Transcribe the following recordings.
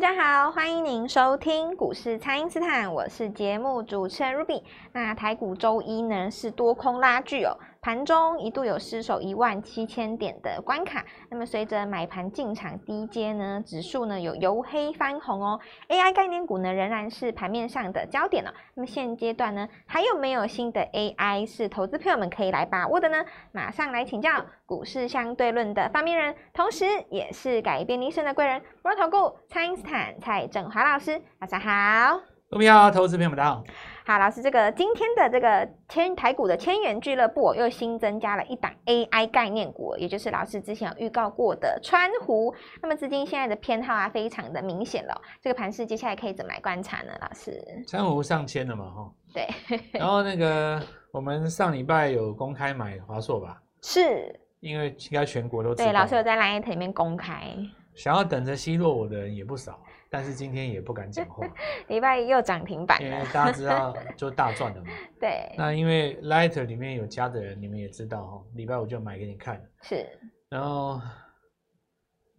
大家好，欢迎您收听股市蔡因斯坦，我是节目主持人 Ruby。那台股周一呢是多空拉锯哦。盘中一度有失守一万七千点的关卡，那么随着买盘进场低阶呢，指数呢有由黑翻红哦。AI 概念股呢仍然是盘面上的焦点了、哦。那么现阶段呢，还有没有新的 AI 是投资朋友们可以来把握的呢？马上来请教股市相对论的发明人，同时也是改变一生的贵人——摩尔投顾蔡因斯坦蔡振华老师，大家好。各位好，投资朋友们大家好。好，老师，这个今天的这个千台股的千元俱乐部又新增加了一档 AI 概念股，也就是老师之前有预告过的川湖。那么资金现在的偏好啊，非常的明显了。这个盘势接下来可以怎么来观察呢？老师，川湖上千了嘛？哈，对。然后那个我们上礼拜有公开买华硕吧？是。因为应该全国都知道。对，老师有在 LINE 里面公开。想要等着奚落我的人也不少。但是今天也不敢讲话，礼拜一又涨停板，因为大家知道就大赚了嘛。对。那因为 Light 里面有加的人，你们也知道哦，礼拜五就买给你看。是。然后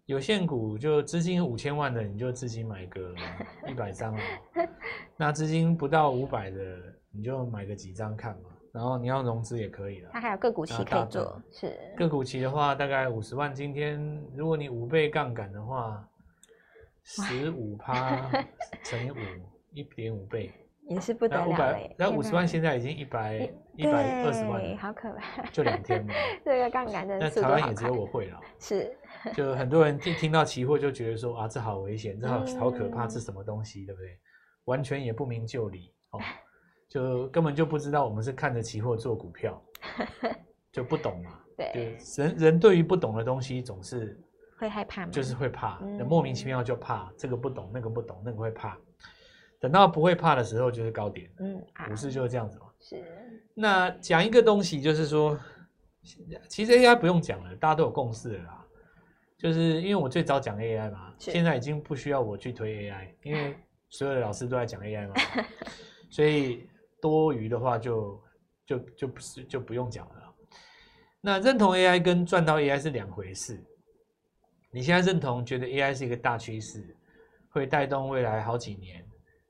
有限股就资金五千万的，你就自己买个 一百张啊。那资金不到五百的，你就买个几张看嘛。然后你要融资也可以了。它还有个股期可以做。是。个股期的话，大概五十万。今天如果你五倍杠杆的话。十五趴乘以五，一点五倍，也是不得了嘞。然后五十万现在已经一百一百二十万，好可怕！就两天嘛。这个杠杆真的。那台湾也只有我会了。是。就很多人听听到期货就觉得说啊，这好危险，这好好可怕，这什么东西，对不对？完全也不明就里哦，就根本就不知道我们是看着期货做股票，就不懂嘛。对。人人对于不懂的东西总是。会害怕吗？就是会怕，莫名其妙就怕，嗯、这个不懂，那个不懂，那个会怕。等到不会怕的时候，就是高点。嗯，股市就是这样子嘛。是。那讲一个东西，就是说，其实 AI 不用讲了，大家都有共识了啦。就是因为我最早讲 AI 嘛，现在已经不需要我去推 AI，因为 所有的老师都在讲 AI 嘛，所以多余的话就就就不是就不用讲了。那认同 AI 跟赚到 AI 是两回事。你现在认同觉得 AI 是一个大趋势，会带动未来好几年，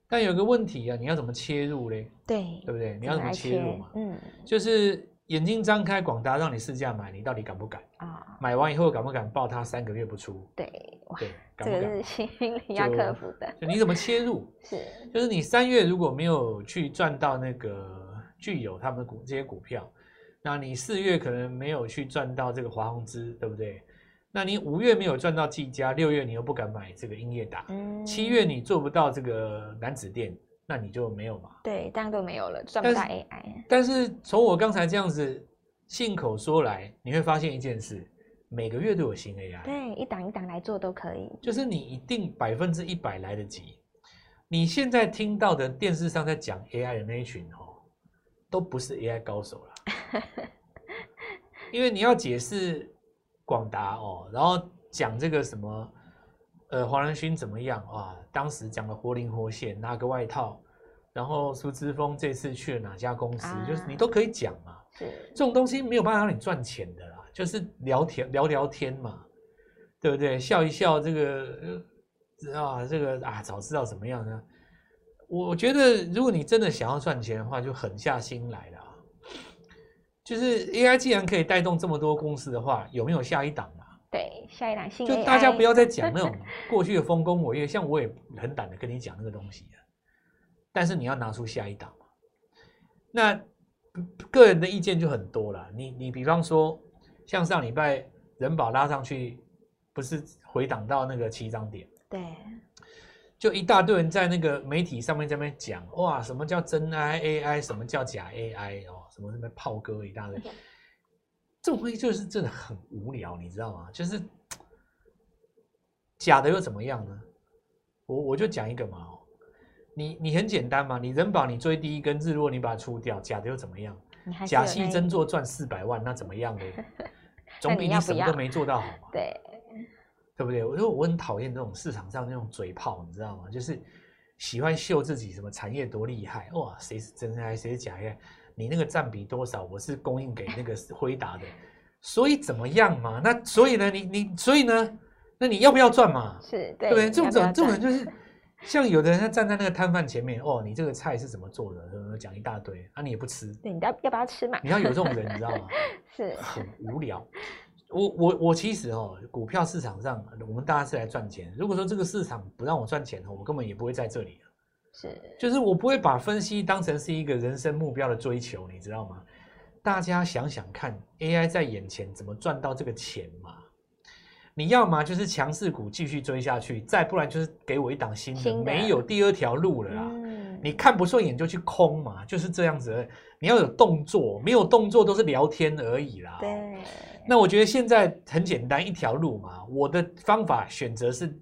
但有个问题啊，你要怎么切入嘞？对，对不对？你要怎么切入嘛？嗯，就是眼睛张开，广达让你试价买，你到底敢不敢啊？买完以后敢不敢抱它三个月不出？对，对，敢不敢？这个是心理要克服的。就你怎么切入？是，就是你三月如果没有去赚到那个具有他们的股这些股票，那你四月可能没有去赚到这个华宏资，对不对？那你五月没有赚到技嘉，六月你又不敢买这个英业达，嗯，七月你做不到这个楠梓电，那你就没有嘛？对，当然都没有了，赚不到 AI。但是从我刚才这样子信口说来，你会发现一件事，每个月都有新 AI。对，一档一档来做都可以。就是你一定百分之一百来得及。你现在听到的电视上在讲 AI 的那一群哦，都不是 AI 高手了，因为你要解释。广达哦，然后讲这个什么，呃，黄仁勋怎么样啊？当时讲的活灵活现，拿个外套，然后苏之峰这次去了哪家公司，啊、就是你都可以讲嘛。是这种东西没有办法让你赚钱的啦，就是聊天聊聊天嘛，对不对？笑一笑，这个啊，这个啊，早知道怎么样呢？我觉得，如果你真的想要赚钱的话，就狠下心来了。就是 AI 既然可以带动这么多公司的话，有没有下一档啊？对，下一档新就大家不要再讲 那种过去的丰功伟业，像我也很胆的跟你讲那个东西啊，但是你要拿出下一档嘛。那个人的意见就很多了。你你比方说，像上礼拜人保拉上去，不是回档到那个起涨点？对。就一大堆人在那个媒体上面在那边讲，哇，什么叫真 AI？AI 什么叫假 AI？哦，什么什么炮哥一大堆，这种东西就是真的很无聊，你知道吗？就是假的又怎么样呢？我我就讲一个嘛，哦，你你很简单嘛，你人保你追第一根日落，你把它出掉，假的又怎么样？假戏真做赚四百万，那怎么样呢？总比你什么都没做到好嘛。对。对不对？我说我很讨厌那种市场上那种嘴炮，你知道吗？就是喜欢秀自己什么产业多厉害哇，谁是真 AI，谁是假 AI？你那个占比多少？我是供应给那个辉达的，所以怎么样嘛？那所以呢？你你所以呢？那你要不要赚嘛？是对不对？这种这种人就是像有的人他站在那个摊贩前面，哦，你这个菜是怎么做的？讲一大堆，啊，你也不吃，对，你要要不要吃嘛？你要有这种人，你知道吗？是很无聊。我我我其实哦，股票市场上我们大家是来赚钱。如果说这个市场不让我赚钱，我根本也不会在这里。是，就是我不会把分析当成是一个人生目标的追求，你知道吗？大家想想看，AI 在眼前怎么赚到这个钱嘛？你要么就是强势股继续追下去，再不然就是给我一档新的，新的没有第二条路了啦。嗯、你看不顺眼就去空嘛，就是这样子。你要有动作，没有动作都是聊天而已啦。对。那我觉得现在很简单，一条路嘛。我的方法选择是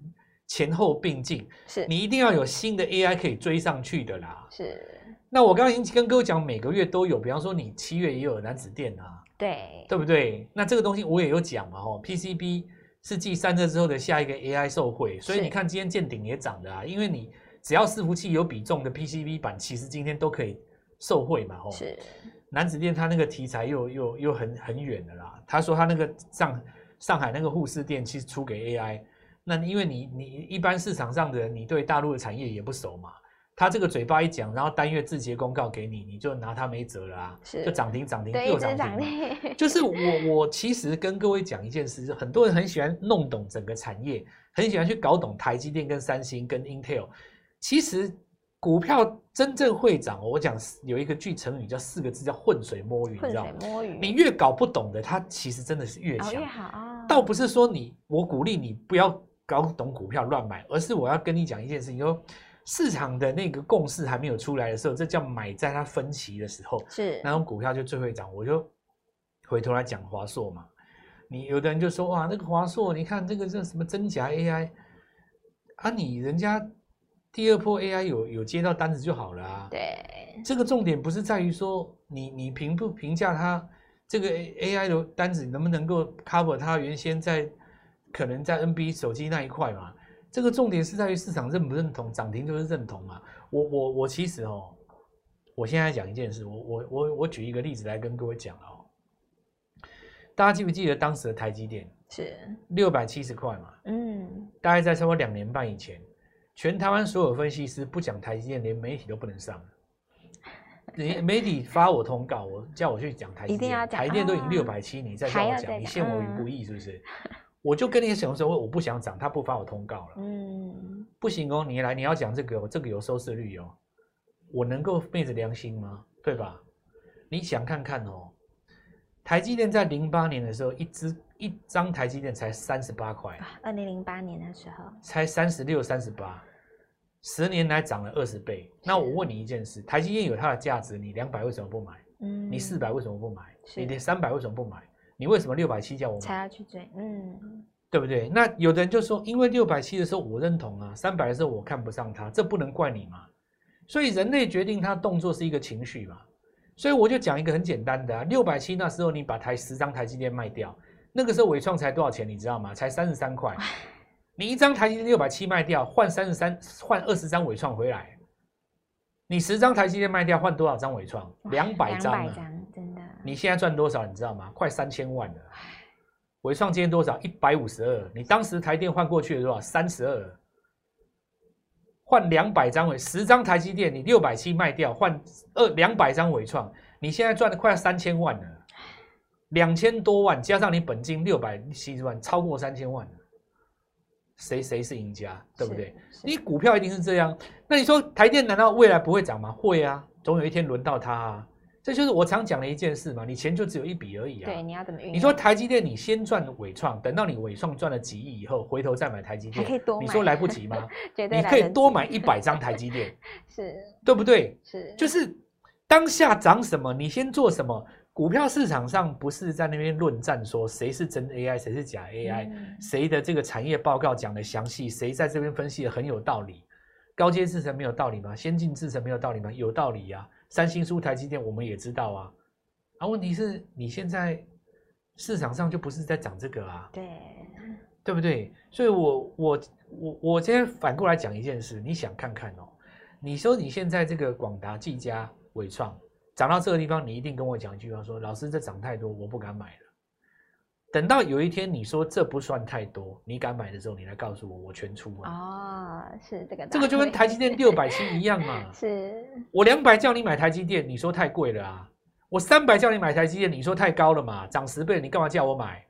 前后并进，是你一定要有新的 AI 可以追上去的啦。是。那我刚刚已经跟各位讲，每个月都有，比方说你七月也有南子电啊，对，对不对？那这个东西我也有讲嘛，吼，PCB。是继散热之后的下一个 AI 受惠，所以你看今天见顶也涨的啊，因为你只要伺服器有比重的 PCB 板，其实今天都可以受惠嘛，吼。是。楠梓电它那个题材又又又很很远的啦，他说他那个上上海那个护士店其实出给 AI，那因为你你一般市场上的人，你对大陆的产业也不熟嘛。他这个嘴巴一讲，然后单月自结公告给你，你就拿他没辙了啊！是，就涨停涨停又涨停。就是我我其实跟各位讲一件事，很多人很喜欢弄懂整个产业，很喜欢去搞懂台积电跟三星跟 Intel。其实股票真正会涨，我讲有一个句成语叫四个字叫浑水摸鱼，你知道吗？摸鱼。你越搞不懂的，它其实真的是越强。越好啊！倒不是说你我鼓励你不要搞懂股票乱买，而是我要跟你讲一件事情，说。市场的那个共识还没有出来的时候，这叫买在它分歧的时候，是那种股票就最会涨。我就回头来讲华硕嘛，你有的人就说哇，那个华硕，你看这个这什么真假 AI 啊，你人家第二波 AI 有有接到单子就好了啊。对，这个重点不是在于说你你评不评价它这个 AI 的单子能不能够 cover 它原先在可能在 NB 手机那一块嘛。这个重点是在于市场认不认同，涨停就是认同嘛。我我我其实哦，我现在讲一件事，我我我我举一个例子来跟各位讲哦。大家记不记得当时的台积电是六百七十块嘛？嗯，大概在差不多两年半以前，全台湾所有分析师不讲台积电，连媒体都不能上。你媒体发我通告，我叫我去讲台积电，台积电都已经六百七，你再叫我讲，你陷我于不义是不是？我就跟你讲说，我不想涨，他不发我通告了。嗯，不行哦，你来，你要讲这个，这个有收视率哦。我能够昧着良心吗？对吧？你想看看哦，台积电在零八年的时候，一支一张台积电才三十八块。二零零八年的时候，才三十六、三十八，十年来涨了二十倍。那我问你一件事，台积电有它的价值，你两百为什么不买？嗯，你四百为什么不买？你连三百为什么不买？你为什么六百七叫我买？才要去追，嗯，对不对？那有的人就说，因为六百七的时候我认同啊，三百的时候我看不上它，这不能怪你嘛。所以人类决定他动作是一个情绪嘛。所以我就讲一个很简单的啊，六百七那时候你把台十张台积电卖掉，那个时候伟创才多少钱？你知道吗？才三十三块。你一张台积电六百七卖掉，换三十三，换二十张伟创回来，你十张台积电卖掉换多少张伟创？两百张啊。你现在赚多少？你知道吗？快三千万了。伟创今天多少？一百五十二。你当时台电换过去的多少？三十二。换两百张伟，十张台积电，你六百七卖掉，换二两百张伟创，你现在赚的快三千万了。两千多万加上你本金六百七十万，超过三千万了。谁谁是赢家？对不对？你股票一定是这样。那你说台电难道未来不会涨吗？会啊，总有一天轮到它啊。这就是我常讲的一件事嘛，你钱就只有一笔而已啊。对，你要怎么运用？你说台积电，你先赚伟创，等到你伟创赚了几亿以后，回头再买台积电，可以多买。你说来不及吗？绝对。你可以多买一百张台积电，是，对不对？是，就是当下涨什么，你先做什么。股票市场上不是在那边论战，说谁是真 AI，谁是假 AI，嗯，谁的这个产业报告讲的详细，谁在这边分析的很有道理。高阶制程没有道理吗？先进制程没有道理吗？有道理呀，啊。三星输台积电，我们也知道啊，啊，问题是你现在市场上就不是在讲这个啊，对，对不对？所以我我我我今天反过来讲一件事，你想看看哦，你说你现在这个广达、技嘉、伟创涨到这个地方，你一定跟我讲一句话说，老师这涨太多，我不敢买了。等到有一天你说这不算太多，你敢买的时候，你来告诉我，我全出啊。哦，是这个，这个就跟台积电六百七一样嘛。是，我两百叫你买台积电，你说太贵了啊。我三百叫你买台积电，你说太高了嘛？涨十倍，你干嘛叫我买？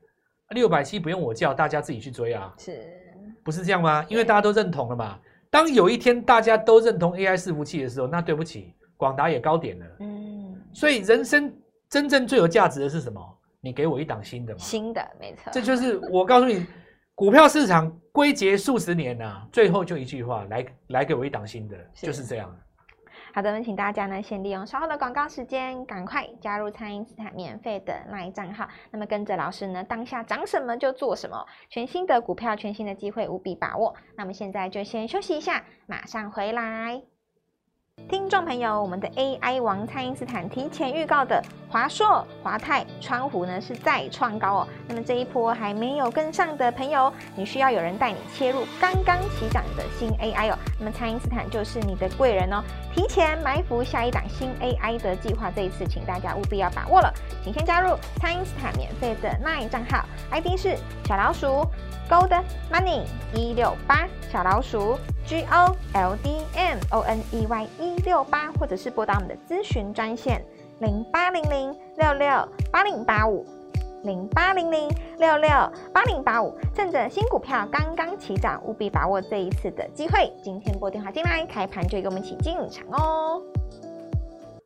六百七不用我叫，大家自己去追啊。是，不是这样吗？因为大家都认同了嘛。当有一天大家都认同 AI 伺服器的时候，那对不起，广达也高点了。嗯。所以人生真正最有价值的是什么？你给我一档新的嘛。新的，没错。这就是我告诉你，股票市场归结数十年呐、啊，最后就一句话，来来给我一档新的，就是这样。好的，那请大家呢，先利用稍后的广告时间，赶快加入蔡因斯坦免费的 LINE 账号。那么跟着老师呢，当下涨什么就做什么，全新的股票，全新的机会，无比把握。那么现在就先休息一下，马上回来。听众朋友，我们的 AI 王蔡因斯坦提前预告的华硕、华泰、川湖呢是再创高哦。那么这一波还没有跟上的朋友，你需要有人带你切入刚刚起涨的新 AI 哦。那么蔡因斯坦就是你的贵人哦。提前埋伏下一档新 AI 的计划，这一次请大家务必要把握了。请先加入蔡因斯坦免费的 LINE 账号，ID 是小老鼠 Gold Money 一六八，小老鼠 G O L D M O N E Y 一六八，或者是拨打我们的咨询专线零八零零六六八零八五。零八零零六六八零八五，趁着新股票刚刚起涨，务必把握这一次的机会。今天拨电话进来，开盘就跟我们一起进场哦。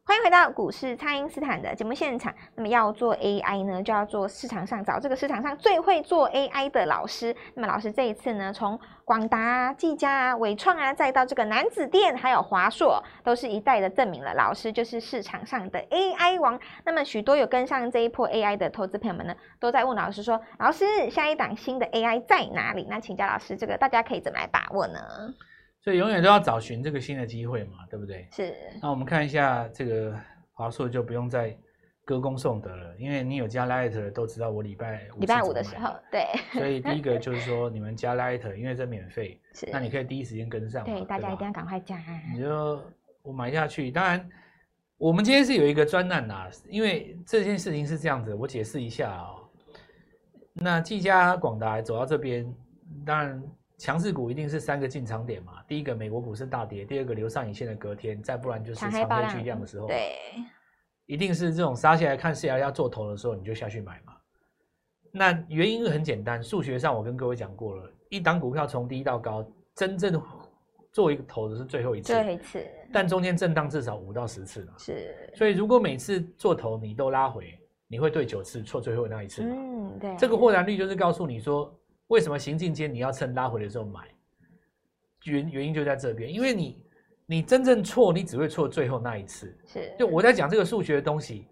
欢迎回到股市，蔡因斯坦的节目现场。那么要做 AI 呢，就要做市场上找这个市场上最会做 AI 的老师。那么老师这一次呢，从广达、技嘉啊、纬创啊，再到这个南子电，还有华硕，都是一再的证明了老师就是市场上的 AI 王。那么许多有跟上这一波 AI 的投资朋友们呢，都在问老师说：“老师，下一档新的 AI 在哪里？”那请教老师，这个大家可以怎么来把握呢？所以永远都要找寻这个新的机会嘛，对不对？是。那我们看一下这个华硕，就不用再歌功颂德了，因为你有加 Light 都知道我礼拜五礼拜五的时候，对。所以第一个就是说，你们加 Light，因为这免费，是。那你可以第一时间跟上。对，大家一定要赶快加。你就我买下去，当然我们今天是有一个专案呐，因为这件事情是这样子，我解释一下啊、喔。那技嘉、广达走到这边，当然。强势股一定是三个进场点嘛？第一个美国股市大跌，第二个留上影线的隔天，再不然就是长黑巨量的时候，对，一定是这种杀下来看 C R 要做头的时候，你就下去买嘛。那原因很简单，数学上我跟各位讲过了，一档股票从低到高，真正做一个头的是最后一次，最后一次，但中间震荡至少五到十次嘛。是，所以如果每次做头你都拉回，你会对九次错最后那一次嘛。嗯，对，这个获然率就是告诉你说。为什么行进间你要趁拉回的时候买？原原因就在这边，因为你你真正错，你只会错最后那一次。是，就我在讲这个数学的东西，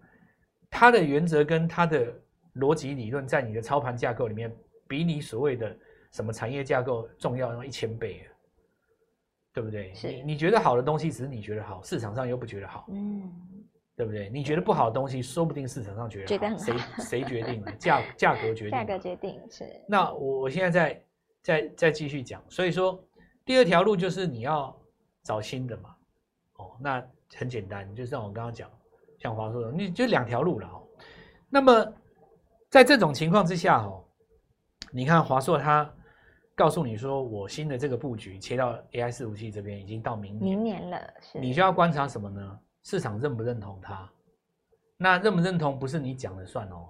它的原则跟它的逻辑理论，在你的操盘架构里面，比你所谓的什么产业架构重要那一千倍，对不对？是，你你觉得好的东西，只是你觉得好，市场上又不觉得好。嗯。对不对？你觉得不好的东西，说不定市场上觉得好。谁谁决定了？价价格决定。价格决定是。那我我现在再再再继续讲。所以说，第二条路就是你要找新的嘛。哦，那很简单，就像我刚刚讲，像华硕，你就两条路了哦。那么在这种情况之下哦，你看华硕它告诉你说，我新的这个布局切到 AI 四五器这边已经到明年，明年了，是。你就要观察什么呢？市场认不认同它？那认不认同不是你讲了算哦，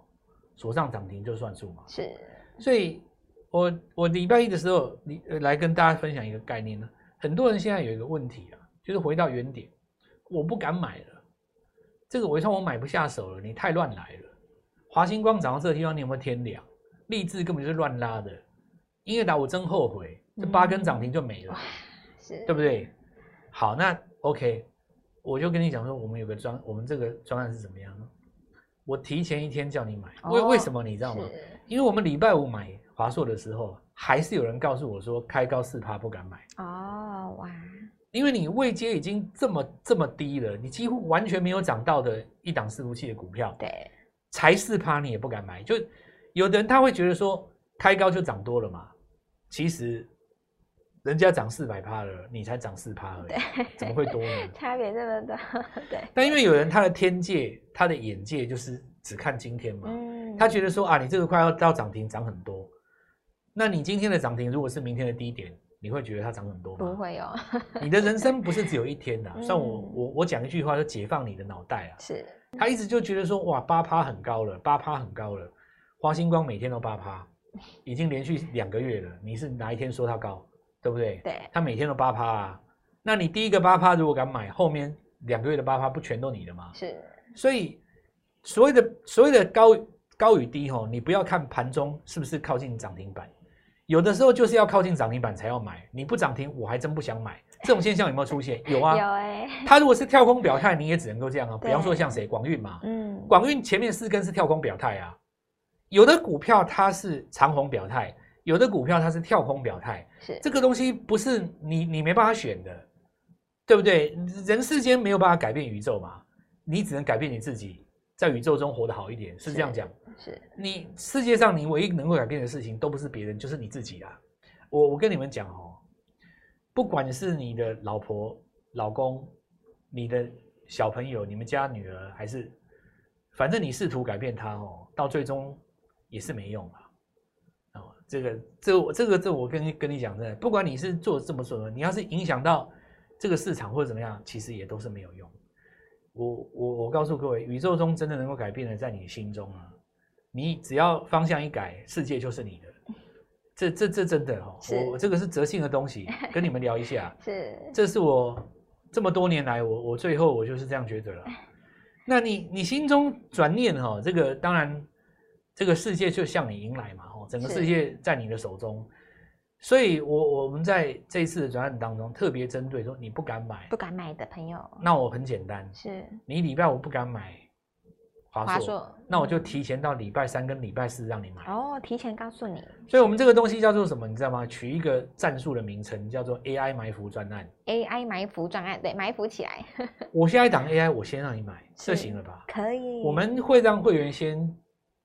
锁上涨停就算数嘛。是，所以我我礼拜一的时候，你来跟大家分享一个概念呢。很多人现在有一个问题啊，就是回到原点，我不敢买了。这个纬创我买不下手了，你太乱来了。华星光涨到这个地方，你有没有天良？立志根本就是乱拉的。音乐达我真后悔，这八根涨停就没了，嗯、是对不对？好，那 OK。我就跟你讲说，我们有个专，我们这个专案是怎么样？我提前一天叫你买，为、哦、为什么你知道吗？因为我们礼拜五买华硕的时候，还是有人告诉我说开高四趴不敢买。哦哇！因为你位阶已经这么这么低了，你几乎完全没有涨到的一档伺服器的股票，对，才四趴你也不敢买。就有的人他会觉得说开高就涨多了嘛，其实。人家涨四百趴了，你才涨四趴而已，怎么会多呢？差别这么大，对。但因为有人他的天界，他的眼界就是只看今天嘛，嗯，嗯，他觉得说啊，你这个快要到涨停，涨很多。那你今天的涨停如果是明天的低点，你会觉得它涨很多吗？不会哦。你的人生不是只有一天的，啊，像我嗯我我讲一句话，就解放你的脑袋啊。是。他一直就觉得说，哇，八趴很高了，八趴很高了。华星光每天都八趴，已经连续两个月了。你是哪一天说它高，对不对？对。他每天都八趴啊。那你第一个八趴如果敢买，后面两个月的八趴不全都你的吗？是。所以所谓的所谓的高高与低吼，你不要看盘中是不是靠近涨停板，有的时候就是要靠近涨停板才要买。你不涨停，我还真不想买。这种现象有没有出现？有啊。有哎。它如果是跳空表态，你也只能够这样啊。比方说像谁，广运嘛。嗯。广运前面四根是跳空表态啊。有的股票它是长红表态，有的股票它是跳空表态。是。这个东西不是你你没办法选的。对不对？人世间没有办法改变宇宙嘛，你只能改变你自己，在宇宙中活得好一点，是这样讲。是，是你世界上你唯一能够改变的事情，都不是别人，就是你自己啦。我我跟你们讲哦，不管是你的老婆、老公、你的小朋友、你们家女儿，还是反正你试图改变他哦，到最终也是没用啊。哦，这个这我这个这我跟跟你讲真的，不管你是做这么做，你要是影响到。这个市场或者怎么样，其实也都是没有用。我我我告诉各位，宇宙中真的能够改变的，在你心中啊。你只要方向一改，世界就是你的。这这这真的哈，我我这个是哲性的东西，跟你们聊一下。是，这是我这么多年来，我我最后我就是这样觉得了。那你你心中转念哈，这个当然，这个世界就向你迎来嘛，哦，整个世界在你的手中。所以我，我我们在这一次的专案当中，特别针对说你不敢买、不敢买的朋友，那我很简单，是你礼拜五不敢买华硕，硕那我就提前到礼拜三跟礼拜四让你买。哦，提前告诉你。所以我们这个东西叫做什么？你知道吗？取一个战术的名称，叫做 AI 埋伏专案。AI 埋伏专案，对，埋伏起来。我现在档 AI，我先让你买，这行了吧？可以。我们会让会员先。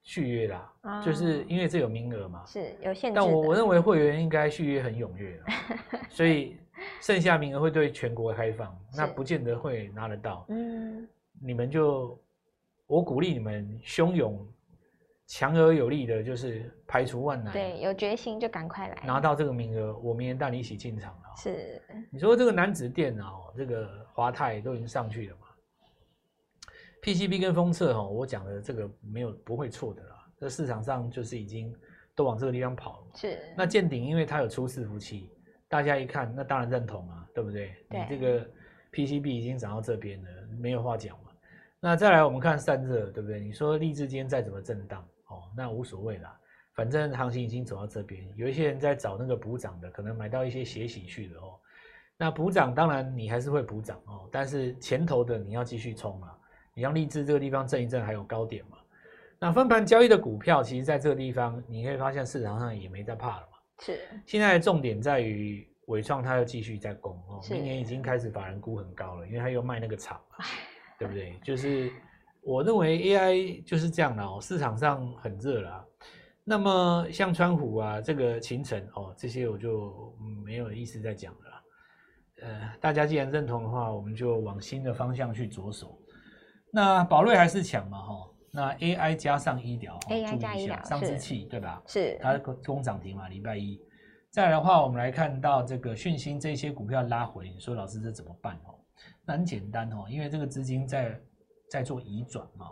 续约啦，哦、就是因为这有名额嘛，是有限制。但我我认为会员应该续约很踊跃，所以剩下名额会对全国开放，那不见得会拿得到。嗯，你们就我鼓励你们汹涌、强而有力的，就是排除万难。对，有决心就赶快来拿到这个名额，我明年带你一起进场了。是，你说这个男子电啊，这个华泰都已经上去了嘛？PCB 跟封测哈，我讲的这个没有不会错的啦。这市场上就是已经都往这个地方跑了。是。那见顶因为它有出伺服器，大家一看，那当然认同啊，对不对？对。你这个 PCB 已经涨到这边了，没有话讲嘛。那再来我们看散热，对不对？你说立智今天再怎么震荡哦，那无所谓啦，反正行情已经走到这边，有一些人在找那个补涨的，可能买到一些血洗去的哦。那补涨当然你还是会补涨哦，但是前头的你要继续冲啊。你像力智这个地方震一震，还有高点嘛？那分盘交易的股票，其实在这个地方，你可以发现市场上也没在怕了嘛。是。现在的重点在于伟创，它又继续在攻哦。明年已经开始法人估很高了，因为它又卖那个厂嘛，对不对？就是我认为 AI 就是这样的哦，市场上很热了。那么像川湖啊，这个勤诚哦，这些我就没有意思再讲了。呃，大家既然认同的话，我们就往新的方向去着手。那宝瑞还是强嘛，哈。那 AI 加上医疗，AI 加医疗，上市器对吧？是它攻涨停嘛，礼拜一。再来的话，我们来看到这个讯芯这些股票拉回，你说老师这怎么办哦？那很简单哦，因为这个资金在在做移转嘛。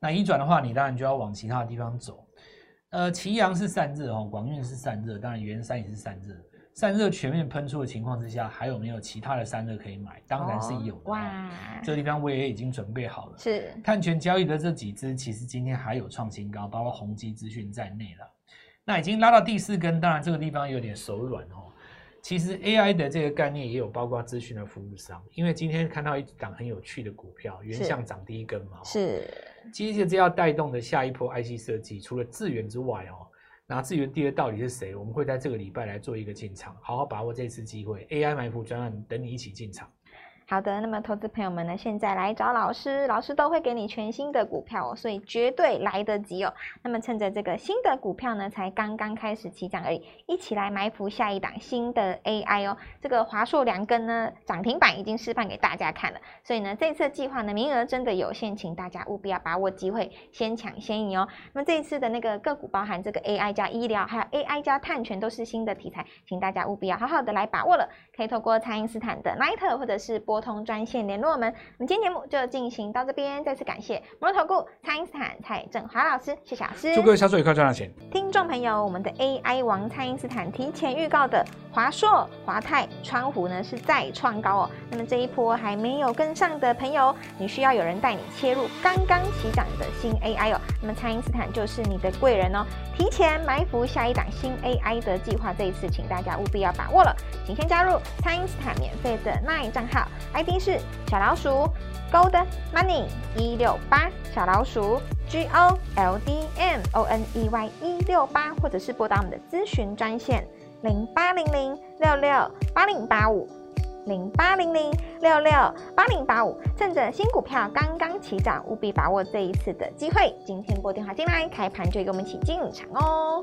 那移转的话，你当然就要往其他的地方走。呃，祁阳是散热哦，广运是散热，当然元山也是散热。散热全面喷出的情况之下，还有没有其他的散热可以买？当然是有的。哇，这个地方我也已经准备好了。是碳权交易的这几只，其实今天还有创新高，包括宏基资讯在内了。那已经拉到第四根，当然这个地方有点手软哦。其实 AI 的这个概念也有包括资讯的服务商，因为今天看到一档很有趣的股票，原相涨第一根嘛。是。接着这要带动的下一波 IC 设计，除了智源之外哦。那至于第二到底是谁？我们会在这个礼拜来做一个进场，好好把握这次机会。AI 埋伏专案等你一起进场。好的，那么投资朋友们呢，现在来找老师，老师都会给你全新的股票哦，所以绝对来得及哦。那么趁着这个新的股票呢，才刚刚开始起涨而已，一起来埋伏下一档新的 AI 哦。这个华硕两根呢涨停板已经示范给大家看了，所以呢，这次计划呢名额真的有限，请大家务必要把握机会，先抢先赢哦。那么这一次的那个个股包含这个 AI 加医疗，还有 AI 加碳权，都是新的题材，请大家务必要好好的来把握了。可以透过蔡因斯坦的 Line 或者是拨通专线联络我们。我们今天节目就进行到这边，再次感谢摩尔投顾蔡因斯坦蔡振华老师，谢谢老师。祝各位销售愉快，赚到钱。听众朋友，我们的 AI 王蔡因斯坦提前预告的华硕、华泰、川湖呢是再创高哦。那么这一波还没有跟上的朋友，你需要有人带你切入刚刚起涨的新 AI 哦。那么蔡因斯坦就是你的贵人哦。提前埋伏下一档新 AI 的计划，这一次请大家务必要把握了，请先加入蔡因斯坦免费的 LINE 账号，ID 是小老鼠 Gold Money 一六八，小老鼠 G O L D M O N E Y 一六八，或者是拨打我们的咨询专线零八零零六六八零八五。零八零零六六八零八五，趁着新股票刚刚起涨，务必把握这一次的机会。今天拨电话进来，开盘就跟我们一起进场哦！